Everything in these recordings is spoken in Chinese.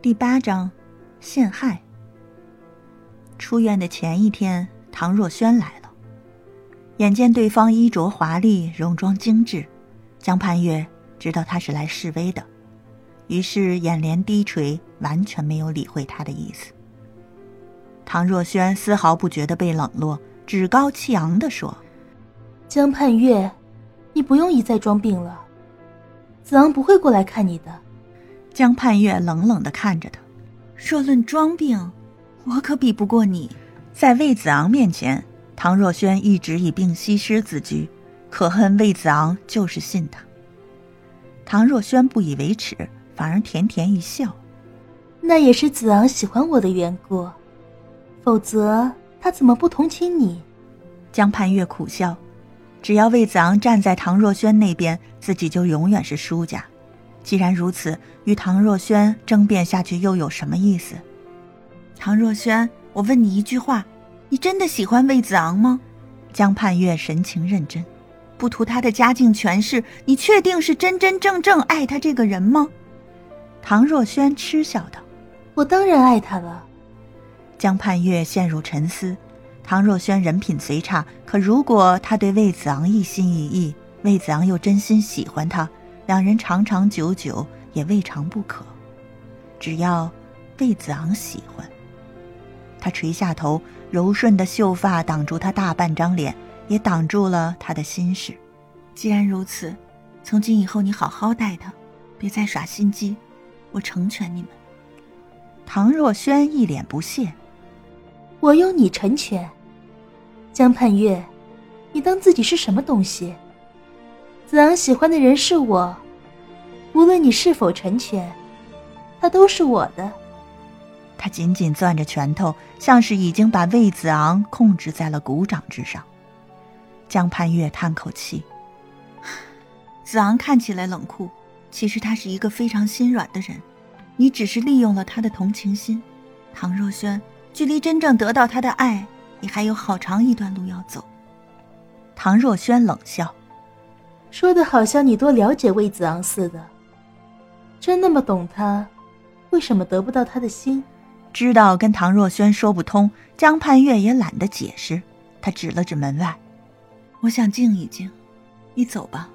第八章，陷害。出院的前一天，唐若萱来了。眼见对方衣着华丽，戎装精致，江盼月知道他是来示威的，于是眼帘低垂，完全没有理会他的意思。唐若萱丝毫不觉得被冷落，趾高气昂地说：“江盼月，你不用一再装病了，子昂不会过来看你的。”江盼月冷冷地看着他，若论装病，我可比不过你。在魏子昂面前，唐若萱一直以病西施自居，可恨魏子昂就是信他。唐若萱不以为耻，反而甜甜一笑：“那也是子昂喜欢我的缘故，否则他怎么不同情你？”江盼月苦笑：“只要魏子昂站在唐若萱那边，自己就永远是输家。”既然如此，与唐若萱争辩下去又有什么意思？唐若萱，我问你一句话：你真的喜欢魏子昂吗？江盼月神情认真，不图他的家境权势，你确定是真真正正爱他这个人吗？唐若萱嗤笑道：“我当然爱他了。”江盼月陷入沉思。唐若萱人品虽差，可如果他对魏子昂一心一意，魏子昂又真心喜欢他。两人长长久久也未尝不可，只要魏子昂喜欢。他垂下头，柔顺的秀发挡住他大半张脸，也挡住了他的心事。既然如此，从今以后你好好待他，别再耍心机，我成全你们。唐若萱一脸不屑：“我用你成全？江盼月，你当自己是什么东西？”子昂喜欢的人是我，无论你是否成全，他都是我的。他紧紧攥着拳头，像是已经把魏子昂控制在了股掌之上。江盼月叹口气：“子昂看起来冷酷，其实他是一个非常心软的人。你只是利用了他的同情心。唐若萱，距离真正得到他的爱，你还有好长一段路要走。”唐若萱冷笑。说的好像你多了解魏子昂似的，真那么懂他，为什么得不到他的心？知道跟唐若萱说不通，江盼月也懒得解释。他指了指门外：“我想静一静，你走吧。”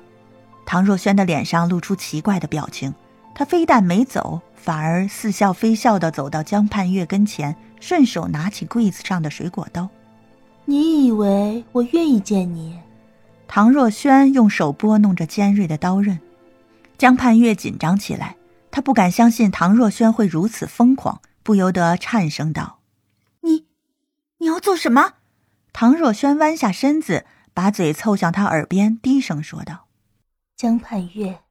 唐若萱的脸上露出奇怪的表情，她非但没走，反而似笑非笑的走到江盼月跟前，顺手拿起柜子上的水果刀。“你以为我愿意见你？”唐若轩用手拨弄着尖锐的刀刃，江盼月紧张起来，他不敢相信唐若轩会如此疯狂，不由得颤声道：“你，你要做什么？”唐若轩弯下身子，把嘴凑向他耳边，低声说道：“江盼月，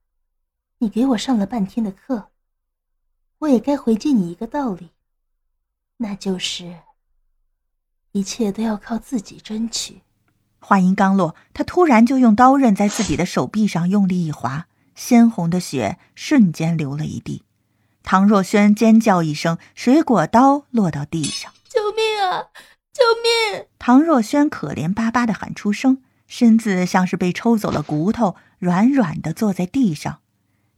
你给我上了半天的课，我也该回敬你一个道理，那就是，一切都要靠自己争取。”话音刚落，他突然就用刀刃在自己的手臂上用力一划，鲜红的血瞬间流了一地。唐若萱尖叫一声，水果刀落到地上，“救命啊！救命！”唐若萱可怜巴巴地喊出声，身子像是被抽走了骨头，软软地坐在地上，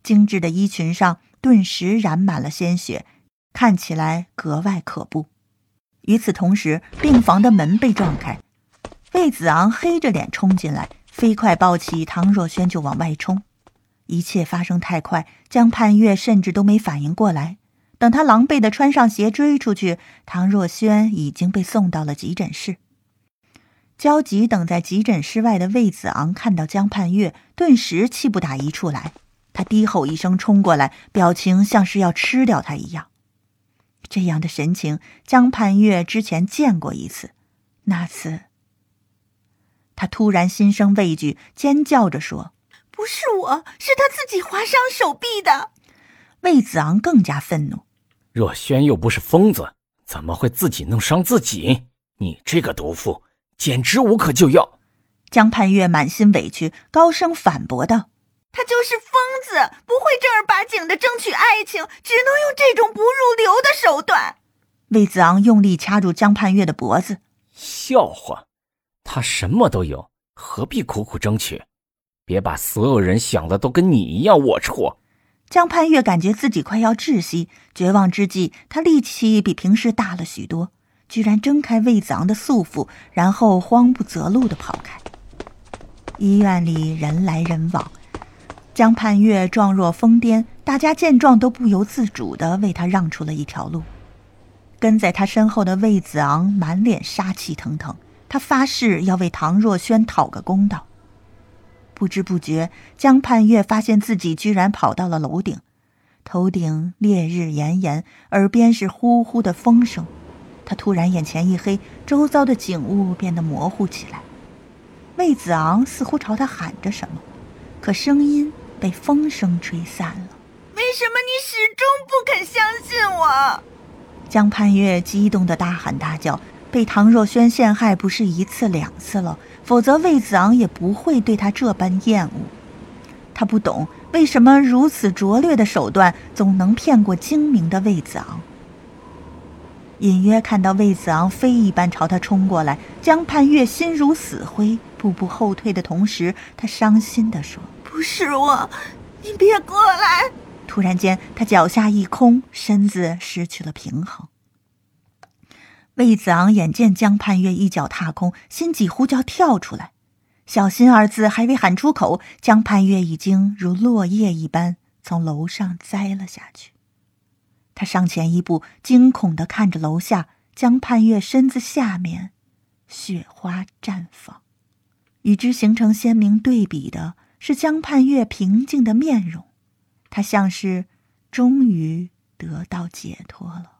精致的衣裙上顿时染满了鲜血，看起来格外可怖。与此同时，病房的门被撞开。魏子昂黑着脸冲进来，飞快抱起唐若萱就往外冲。一切发生太快，江盼月甚至都没反应过来。等他狼狈的穿上鞋追出去，唐若萱已经被送到了急诊室。焦急等在急诊室外的魏子昂看到江盼月，顿时气不打一处来。他低吼一声冲过来，表情像是要吃掉他一样。这样的神情，江盼月之前见过一次，那次。他突然心生畏惧，尖叫着说：“不是我，是他自己划伤手臂的。”魏子昂更加愤怒：“若轩又不是疯子，怎么会自己弄伤自己？你这个毒妇，简直无可救药！”江盼月满心委屈，高声反驳道：“他就是疯子，不会正儿八经的争取爱情，只能用这种不入流的手段。”魏子昂用力掐住江盼月的脖子：“笑话！”他什么都有，何必苦苦争取？别把所有人想的都跟你一样龌龊。江盼月感觉自己快要窒息，绝望之际，他力气比平时大了许多，居然挣开魏子昂的束缚，然后慌不择路的跑开。医院里人来人往，江盼月状若疯癫，大家见状都不由自主的为他让出了一条路。跟在他身后的魏子昂满脸杀气腾腾，他发誓要为唐若轩讨个公道。不知不觉，江盼月发现自己居然跑到了楼顶，头顶烈日炎炎，耳边是呼呼的风声。他突然眼前一黑，周遭的景物变得模糊起来。魏子昂似乎朝他喊着什么，可声音被风声吹散了。为什么你始终不肯相信我？江盼月激动的大喊大叫。被唐若萱陷害不是一次两次了。否则，魏子昂也不会对他这般厌恶。他不懂为什么如此拙劣的手段总能骗过精明的魏子昂。隐约看到魏子昂飞一般朝他冲过来，江盼月心如死灰，步步后退的同时，他伤心地说：“不是我，你别过来！”突然间，他脚下一空，身子失去了平衡。魏子昂眼见江盼月一脚踏空，心几乎就要跳出来。小心二字还未喊出口，江盼月已经如落叶一般从楼上栽了下去。他上前一步，惊恐的看着楼下江盼月身子下面，雪花绽放。与之形成鲜明对比的是江盼月平静的面容，他像是终于得到解脱了。